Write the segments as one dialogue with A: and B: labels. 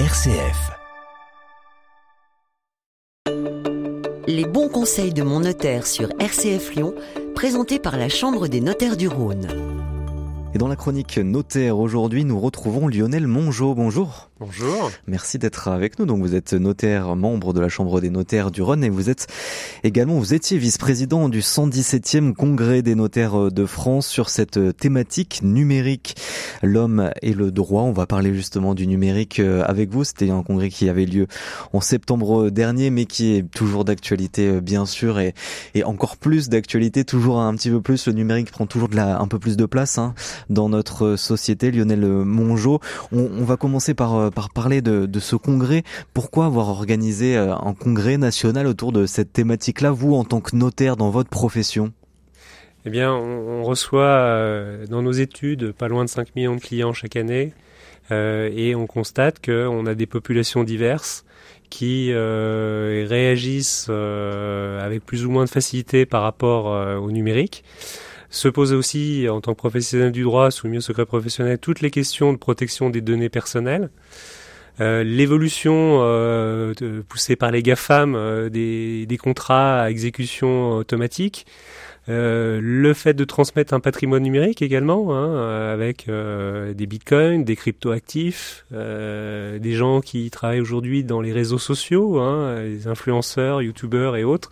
A: RCF.
B: Les bons conseils de mon notaire sur RCF Lyon, présentés par la Chambre des notaires du Rhône.
C: Et dans la chronique notaire aujourd'hui, nous retrouvons Lionel Mongeau. Bonjour.
D: Bonjour.
C: Merci d'être avec nous. Donc vous êtes notaire, membre de la Chambre des notaires du Rhône et vous êtes également, vous étiez vice-président du 117e congrès des notaires de France sur cette thématique numérique, l'homme et le droit. On va parler justement du numérique euh, avec vous. C'était un congrès qui avait lieu en septembre dernier, mais qui est toujours d'actualité, euh, bien sûr, et, encore plus d'actualité, toujours un petit peu plus. Le numérique prend toujours de la, un peu plus de place hein, dans notre société. Lionel Mongeau, on, on va commencer par euh, par parler de, ce congrès. Pourquoi avoir organisé euh, un congrès national autour de cette thématique-là, vous en tant que notaire dans votre profession?
D: Eh bien, on, reçoit euh, dans nos études pas loin de 5 millions de clients chaque année euh, et on constate qu'on a des populations diverses qui réagissent avec plus ou moins de facilité par rapport au numérique se pose aussi, en tant que professionnel du droit, soumis au secret professionnel, toutes les questions de protection des données personnelles. Euh, L'évolution euh, poussée par les GAFAM euh, des, contrats à exécution automatique, euh, le fait de transmettre un patrimoine numérique également, hein, avec euh, des bitcoins, des cryptoactifs, des gens qui travaillent aujourd'hui dans les réseaux sociaux, hein, les influenceurs, youtubeurs et autres.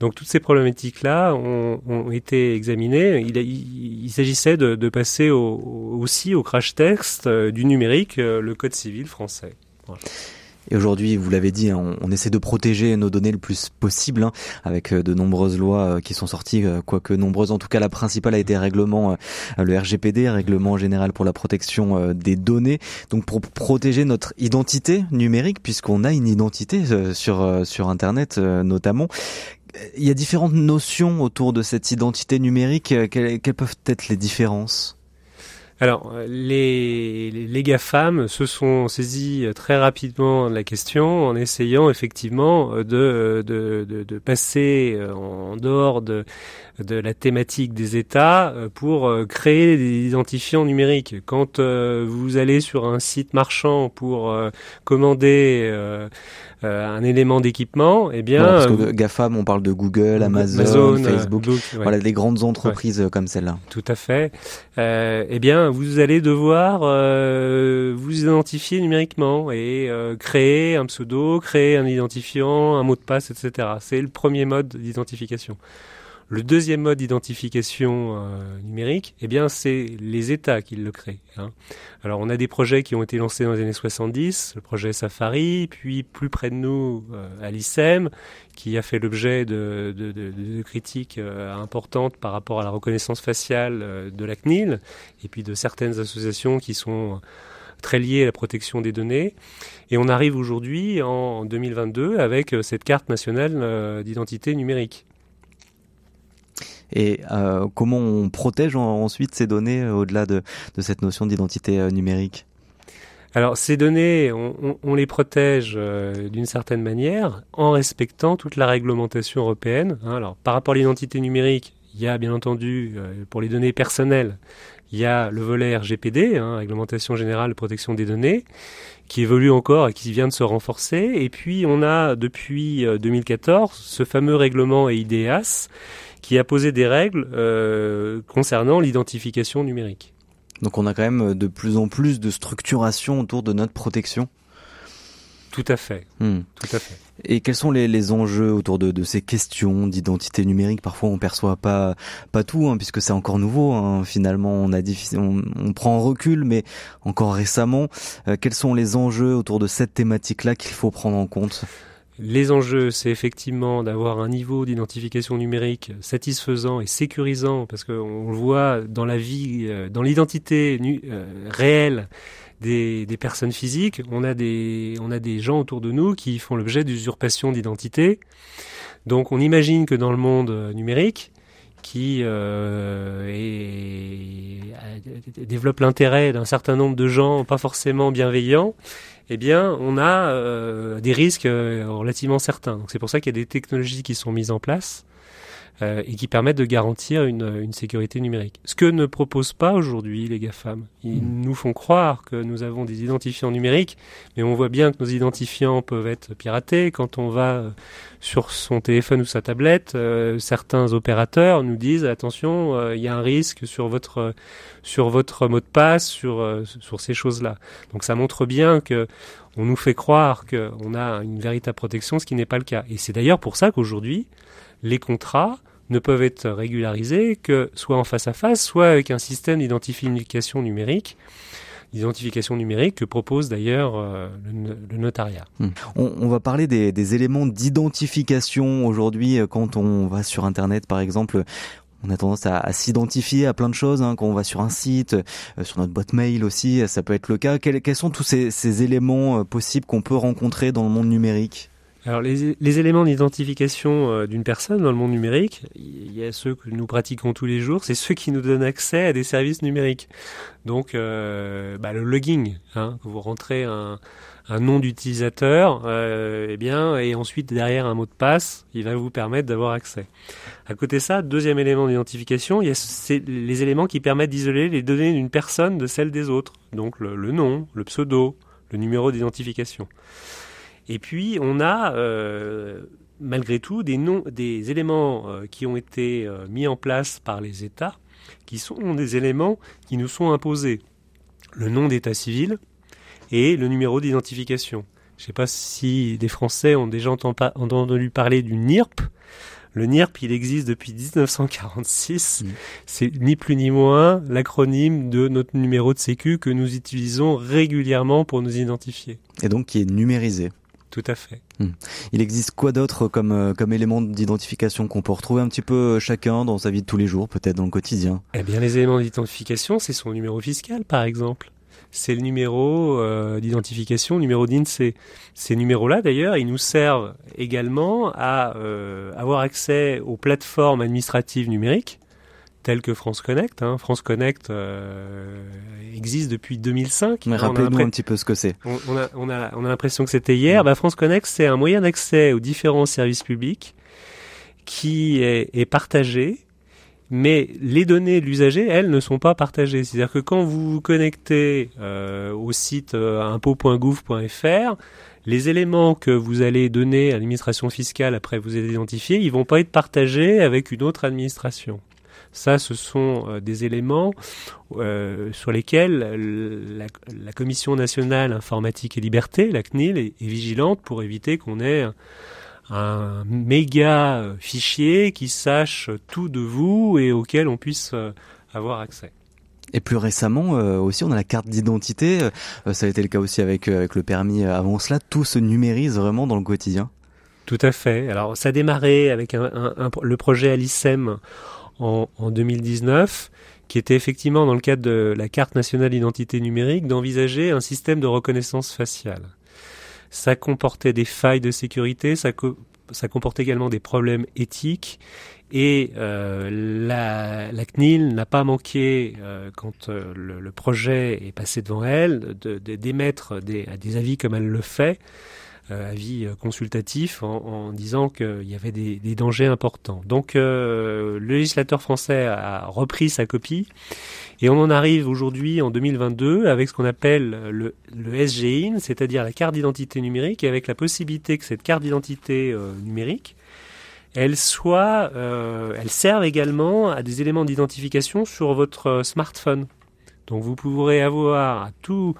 D: Donc toutes ces problématiques-là ont, ont, été examinées. Il, s'agissait de, de, passer au, aussi au crash test euh, du numérique, euh, le Code civil français. Voilà.
C: Et aujourd'hui, vous l'avez dit, on, on, essaie de protéger nos données le plus possible, hein, avec euh, de nombreuses lois qui sont sorties, quoique nombreuses. En tout cas, la principale a été règlement, le RGPD, règlement général pour la protection des données. Donc pour protéger notre identité numérique, puisqu'on a une identité sur sur Internet notamment il y a différentes notions autour de cette identité numérique. Quelles peuvent être les différences?
D: Alors, les, les GAFAM se sont saisis très rapidement de la question en essayant effectivement de, de, de, de passer en dehors de, de la thématique des États pour créer des identifiants numériques. Quand vous allez sur un site marchand pour commander un élément d'équipement, eh bien...
C: Voilà, parce que GAFAM, on parle de Google, Amazon, Amazon Facebook, Google, ouais. voilà, des grandes entreprises ouais. comme celle-là.
D: Tout à fait. Euh, eh bien, vous allez devoir euh, vous identifier numériquement et euh, créer un pseudo, créer un identifiant, un mot de passe, etc. C'est le premier mode d'identification. Le deuxième mode d'identification euh, numérique, eh bien, c'est les États qui le créent. Hein. Alors, on a des projets qui ont été lancés dans les années 70, le projet Safari, puis plus près de nous, euh, qui a fait l'objet de, critiques euh, importantes par rapport à la reconnaissance faciale euh, de la CNIL, et puis de certaines associations qui sont très liées à la protection des données. Et on arrive aujourd'hui, en 2022, avec cette carte nationale d'identité numérique.
C: Et euh, comment on protège ensuite ces données euh, au-delà de, de, cette notion d'identité euh, numérique?
D: Alors ces données, on, on, les protège euh, d'une certaine manière en respectant toute la réglementation européenne. Hein. Alors par rapport à l'identité numérique, il y a bien entendu euh, pour les données personnelles, il y a le volet RGPD, hein, réglementation générale de protection des données, qui évolue encore et qui vient de se renforcer. Et puis on a depuis 2014 ce fameux règlement EIDAS qui a posé des règles euh, concernant l'identification numérique.
C: Donc on a quand même de plus en plus de structuration autour de notre protection.
D: Tout à fait. Hmm. Tout à fait.
C: Et quels sont les, les enjeux autour de, de ces questions d'identité numérique? Parfois, on perçoit pas pas tout, hein, puisque c'est encore nouveau. Hein. Finalement, on a on, on, prend en recul, mais encore récemment, euh, quels sont les enjeux autour de cette thématique-là qu'il faut prendre en compte?
D: Les enjeux, c'est effectivement d'avoir un niveau d'identification numérique satisfaisant et sécurisant, parce qu'on le voit dans la vie, euh, dans l'identité euh, réelle des, des, personnes physiques, on a des, on a des gens autour de nous qui font l'objet d'usurpation d'identité. Donc on imagine que dans le monde numérique, qui euh, développe l'intérêt d'un certain nombre de gens pas forcément bienveillants, eh bien, on a euh, des risques euh, relativement certains. C'est pour ça qu'il y a des technologies qui sont mises en place. Euh, et qui permettent de garantir une, une, sécurité numérique. Ce que ne proposent pas aujourd'hui les GAFAM. Ils mmh. nous font croire que nous avons des identifiants numériques, mais on voit bien que nos identifiants peuvent être piratés. Quand on va euh, sur son téléphone ou sa tablette, euh, certains opérateurs nous disent attention, euh, il y a un risque sur votre sur votre mot de passe, sur sur ces choses-là. Donc ça montre bien que on nous fait croire qu'on a une véritable protection, ce qui n'est pas le cas. Et c'est d'ailleurs pour ça qu'aujourd'hui, les contrats ne peuvent être régularisés que soit en face à face, soit avec un système d'identification numérique l'identification numérique que propose d'ailleurs euh, le, notariat.
C: Hmm. On, va parler des, éléments d'identification aujourd'hui euh, quand on va sur Internet par exemple. On a tendance à, s'identifier à plein de choses hein, quand on va sur un site, euh, sur notre boîte mail aussi, ça peut être le cas. Quels, sont tous ces éléments possibles qu'on peut rencontrer dans le monde numérique?
D: Alors les, éléments d'identification euh, d'une personne dans le monde numérique, il y a ceux que nous pratiquons tous les jours, c'est ceux qui nous donnent accès à des services numériques. Donc euh, bah, le logging, hein, vous rentrez un, nom d'utilisateur, euh, eh bien, et ensuite derrière un mot de passe, il va vous permettre d'avoir accès. À côté de ça, deuxième élément d'identification, il y a les éléments qui permettent d'isoler les données d'une personne de celles des autres. Donc le nom, le pseudo, le numéro d'identification. Et puis on a euh, malgré tout des, éléments euh, qui ont été euh, mis en place par les États, qui sont des éléments qui nous sont imposés. Le nom d'état civil et le numéro d'identification. Je ne sais pas si des Français ont déjà entendu parler du NIRP. Le NIRP, il existe depuis 1946. Mmh. C'est ni plus ni moins l'acronyme de notre numéro de sécu que nous utilisons régulièrement pour nous identifier.
C: Et donc qui est numérisé.
D: Tout à fait.
C: Hmm. Il existe quoi d'autre comme, euh, comme élément d'identification qu'on peut retrouver un petit peu euh, chacun dans sa vie de tous les jours, peut-être dans le quotidien?
D: Eh bien, les éléments d'identification, c'est son numéro fiscal, par exemple. C'est le numéro euh, d'identification, numéro d'INSEE. Ces numéros-là, d'ailleurs, ils nous servent également à avoir accès aux plateformes administratives numériques telles que France Connect. Hein. France Connect euh, existe depuis 2005.
C: Mais rappelez-nous un petit peu ce que c'est.
D: On, a, on a, on a l'impression que c'était hier. Bah, France Connect, c'est un moyen d'accès aux différents services publics qui est, est partagé. Mais les données de l'usager, elles, ne sont pas partagées. C'est-à-dire que quand vous vous connectez euh, au site euh, impôt.gouv.fr, les éléments que vous allez donner à l'administration fiscale après vous êtes identifié, ils vont pas être partagés avec une autre administration. Ça, ce sont euh, des éléments euh, sur lesquels la, Commission nationale informatique et liberté, la CNIL, est, vigilante pour éviter qu'on ait un, méga euh, fichier qui sache tout de vous et auquel on puisse avoir accès.
C: Et plus récemment aussi, on a la carte d'identité. ça a été le cas aussi avec, avec le permis avant cela. Tout se numérise vraiment dans le quotidien.
D: Tout à fait. Alors, ça a démarré avec le projet Alicem en, en 2019 qui était effectivement dans le cadre de la carte nationale d'identité numérique d'envisager un système de reconnaissance faciale. Ça comportait des failles de sécurité, ça, comportait également des problèmes éthiques et euh, la, CNIL n'a pas manqué, euh, quand euh, le, projet est passé devant elle, d'émettre de, des, avis comme elle le fait, avis euh, consultatif en, disant qu'il y avait des, dangers importants. Donc euh, le législateur français a repris sa copie et on en arrive aujourd'hui en 2022 avec ce qu'on appelle le, le SGIN, c'est-à-dire la carte d'identité numérique, et avec la possibilité que cette carte d'identité numérique elle soit, elle serve également à des éléments d'identification sur votre smartphone. Donc vous pourrez avoir tout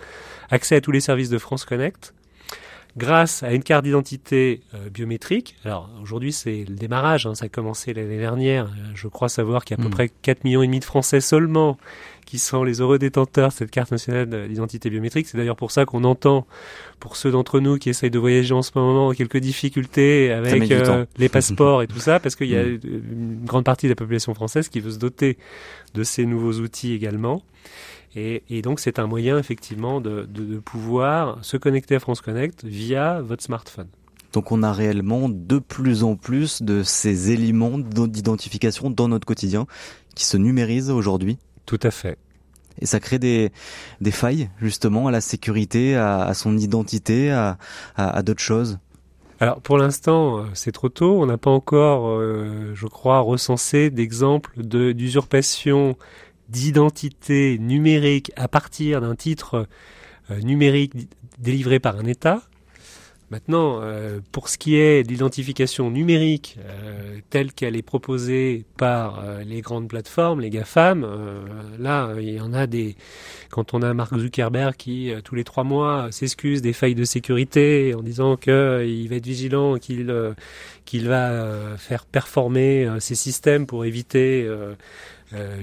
D: accès à tous les services de France Connect grâce à une carte d'identité euh, biométrique. Alors aujourd'hui c'est le démarrage, hein, ça a commencé l'année dernière. Euh, je crois savoir qu'il y a à peu hmm. près 4 millions et demi de Français seulement qui sont les heureux détenteurs de cette carte nationale d'identité biométrique. C'est d'ailleurs pour ça qu'on entend, pour ceux d'entre nous qui essayent de voyager en ce moment, quelques difficultés avec euh, les passeports et tout ça, parce qu'il y a hmm. une grande partie de la population française qui veut se doter de ces nouveaux outils également. Et, donc c'est un moyen effectivement de, pouvoir se connecter à France Connect via votre smartphone.
C: Donc on a réellement de plus en plus de ces éléments d'identification dans notre quotidien qui se numérisent aujourd'hui.
D: Tout à fait.
C: Et ça crée des, des failles justement à la sécurité, à, son identité, à, à d'autres choses.
D: alors pour l'instant, c'est trop tôt. On n'a pas encore, je crois, recensé d'exemples d'usurpation d'identité numérique à partir d'un titre numérique délivré par un État. Maintenant, euh, pour ce qui est de l'identification numérique euh, telle qu'elle est proposée par euh, les grandes plateformes, les GAFAM, là, il y en a des... Quand on a Mark Zuckerberg qui, tous les trois mois, s'excuse des failles de sécurité en disant qu'il va être vigilant, qu'il va faire performer ses systèmes pour éviter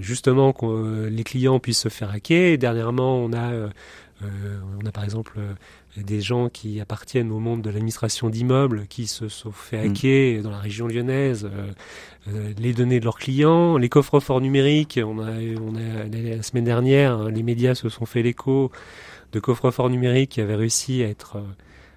D: justement que les clients puissent se faire hacker. Et dernièrement, on a... on a par exemple des gens qui appartiennent au monde de l'administration d'immeubles qui se sont fait mm. hacker dans la région lyonnaise, euh, euh, les données de leurs clients, les coffres-forts numériques. On a, on a, la semaine dernière, hein, les médias se sont fait l'écho de coffres-forts numériques qui avaient réussi à être euh,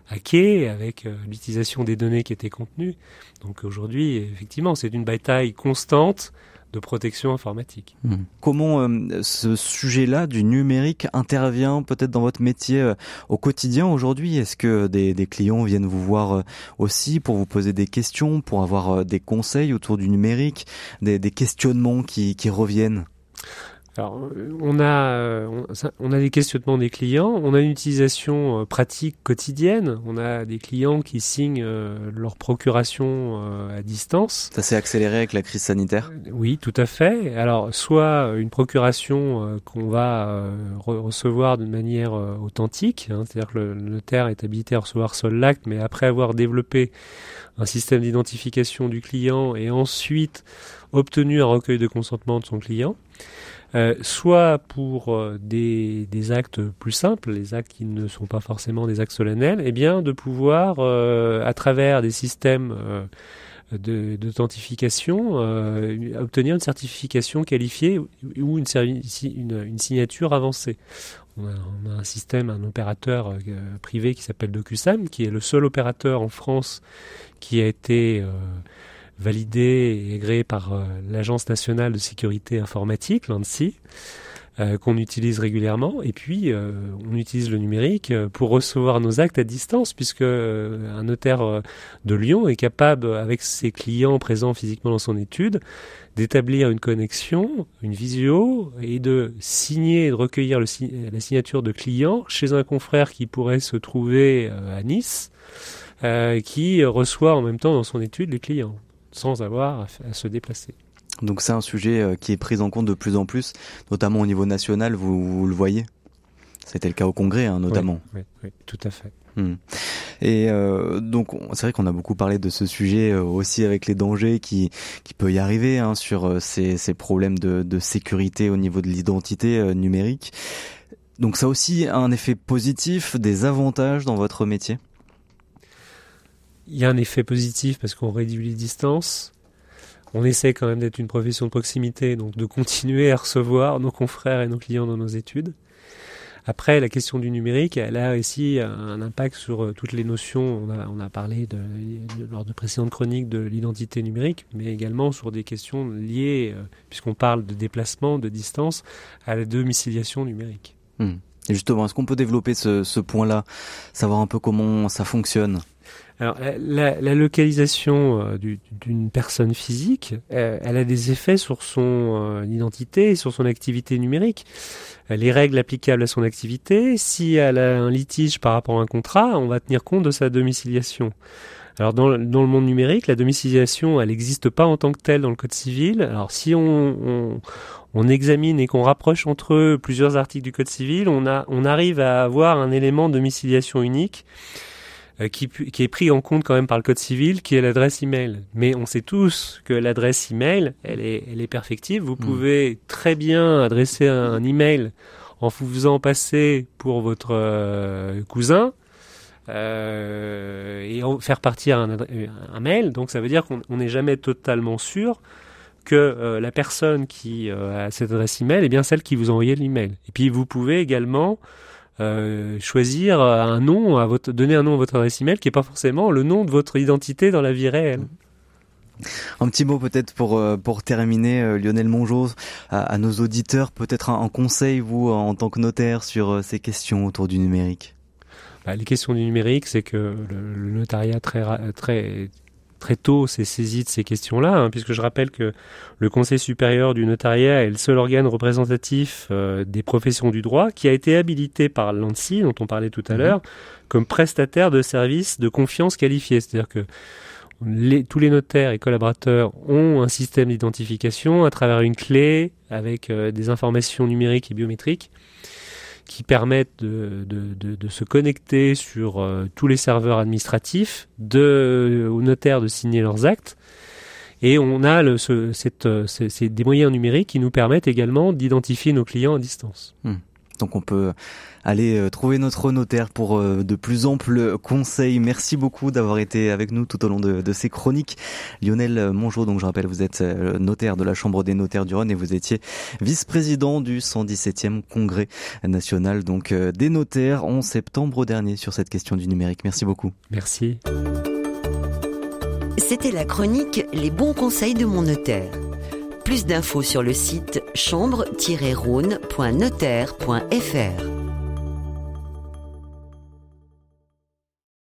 D: hackés avec l'utilisation des données qui étaient contenues. Donc aujourd'hui, effectivement, c'est une bataille constante de protection informatique.
C: Hmm. Comment euh, ce sujet-là du numérique intervient peut-être dans votre métier euh, au quotidien aujourd'hui? Est-ce que des, clients viennent vous voir euh, aussi pour vous poser des questions, pour avoir des conseils autour du numérique, des, questionnements qui reviennent?
D: Alors, on a, euh, on, a des questionnements des clients, on a une utilisation euh, pratique quotidienne, on a des clients qui signent euh, leur procuration à distance.
C: Ça s'est accéléré avec la crise sanitaire?
D: Oui, tout à fait. Alors, soit une procuration qu'on va recevoir de manière authentique, hein, c'est-à-dire que le notaire est habilité à recevoir seul l'acte, mais après avoir développé un système d'identification du client et ensuite obtenu un recueil de consentement de son client. Euh, soit pour euh, des, actes plus simples, les actes qui ne sont pas forcément des actes solennels, eh bien de pouvoir, euh, à travers des systèmes d'authentification, obtenir une certification qualifiée ou une signature avancée. On a, on a, un système, un opérateur privé qui s'appelle DocuSam, qui est le seul opérateur en France qui a été validé et agréé par euh, l'Agence nationale de sécurité informatique, l'ANSI, euh, qu'on utilise régulièrement. Et puis, euh, on utilise le numérique pour recevoir nos actes à distance, puisque un notaire de Lyon est capable, avec ses clients présents physiquement dans son étude, d'établir une connexion, une visio, et de signer et de recueillir la signature de clients chez un confrère qui pourrait se trouver à Nice, qui reçoit en même temps dans son étude les clients sans avoir à, se déplacer.
C: Donc c'est un sujet euh, qui est pris en compte de plus en plus, notamment au niveau national, vous, le voyez? C'était le cas au Congrès, hein, notamment.
D: Oui, oui, tout à fait.
C: Hmm. Et euh, donc c'est vrai qu'on a beaucoup parlé de ce sujet euh, aussi avec les dangers qui qui peut y arriver hein, sur ces, ces problèmes de, de sécurité au niveau de l'identité numérique. Donc ça aussi a un effet positif, des avantages dans votre métier?
D: Il y a un effet positif parce qu'on réduit les distances. On essaie quand même d'être une profession de proximité, donc de continuer à recevoir nos confrères et nos clients dans nos études. Après, la question du numérique, elle a aussi un impact sur euh, toutes les notions. On a, parlé de, lors de précédentes chroniques de l'identité numérique, mais également sur des questions liées, euh, puisqu'on parle de déplacement, de distance, à la domiciliation numérique.
C: Hmm. Justement, est-ce qu'on peut développer ce, point-là, savoir un peu comment ça fonctionne?
D: Alors, la, la localisation euh, d'une personne physique, euh, elle a des effets sur son euh, identité et sur son activité numérique. Les règles applicables à son activité, si elle a un litige par rapport à un contrat, on va tenir compte de sa domiciliation. Alors dans, dans le monde numérique, la domiciliation, elle n'existe pas en tant que telle dans le Code civil. Alors si on, on, on examine et qu'on rapproche entre eux plusieurs articles du Code civil, on, a, on arrive à avoir un élément de domiciliation unique euh, qui, qui, est pris en compte quand même par le code civil, qui est l'adresse email. Mais on sait tous que l'adresse email, elle est, elle est perfectible. Vous hmm. pouvez très bien adresser un, email en vous faisant passer pour votre euh, cousin euh, et faire partir un, mail. Donc ça veut dire qu'on n'est jamais totalement sûr que euh, la personne qui a cette adresse email est bien celle qui vous a envoyé l'email. Et puis vous pouvez également euh, choisir un nom, donner un nom à votre adresse email qui n'est pas forcément le nom de votre identité dans la vie réelle.
C: Un petit mot peut-être pour euh, pour terminer, euh, Lionel Mongeau, à, nos auditeurs, peut-être un, conseil vous en tant que notaire sur ces questions autour du numérique?
D: Bah, les questions du numérique, c'est que le, notariat très très très tôt s'est saisi de ces questions-là, hein, puisque je rappelle que le Conseil supérieur du notariat est le seul organe représentatif euh, des professions du droit qui a été habilité par l'ANSI, dont on parlait tout à mhm. l'heure, comme prestataire de services de confiance qualifiés. C'est-à-dire que tous les notaires et collaborateurs ont un système d'identification à travers une clé avec euh, des informations numériques et biométriques qui permettent de, se connecter sur euh, tous les serveurs administratifs, de, aux notaires de signer leurs actes. Et on a le, ce, cette, euh, des moyens numériques qui nous permettent également d'identifier nos clients à distance.
C: Hmm. Donc on peut aller euh, trouver notre notaire pour euh, de plus amples conseils. Merci beaucoup d'avoir été avec nous tout au long de, ces chroniques. Lionel Mongeau, donc je rappelle, vous êtes euh, notaire de la Chambre des notaires du Rhône et vous étiez vice-président du 117e congrès national donc des notaires en septembre dernier sur cette question du numérique. Merci beaucoup.
D: Merci.
B: C'était la chronique Les bons conseils de mon notaire. Plus d'infos sur le site chambre-rhône.notaire.fr.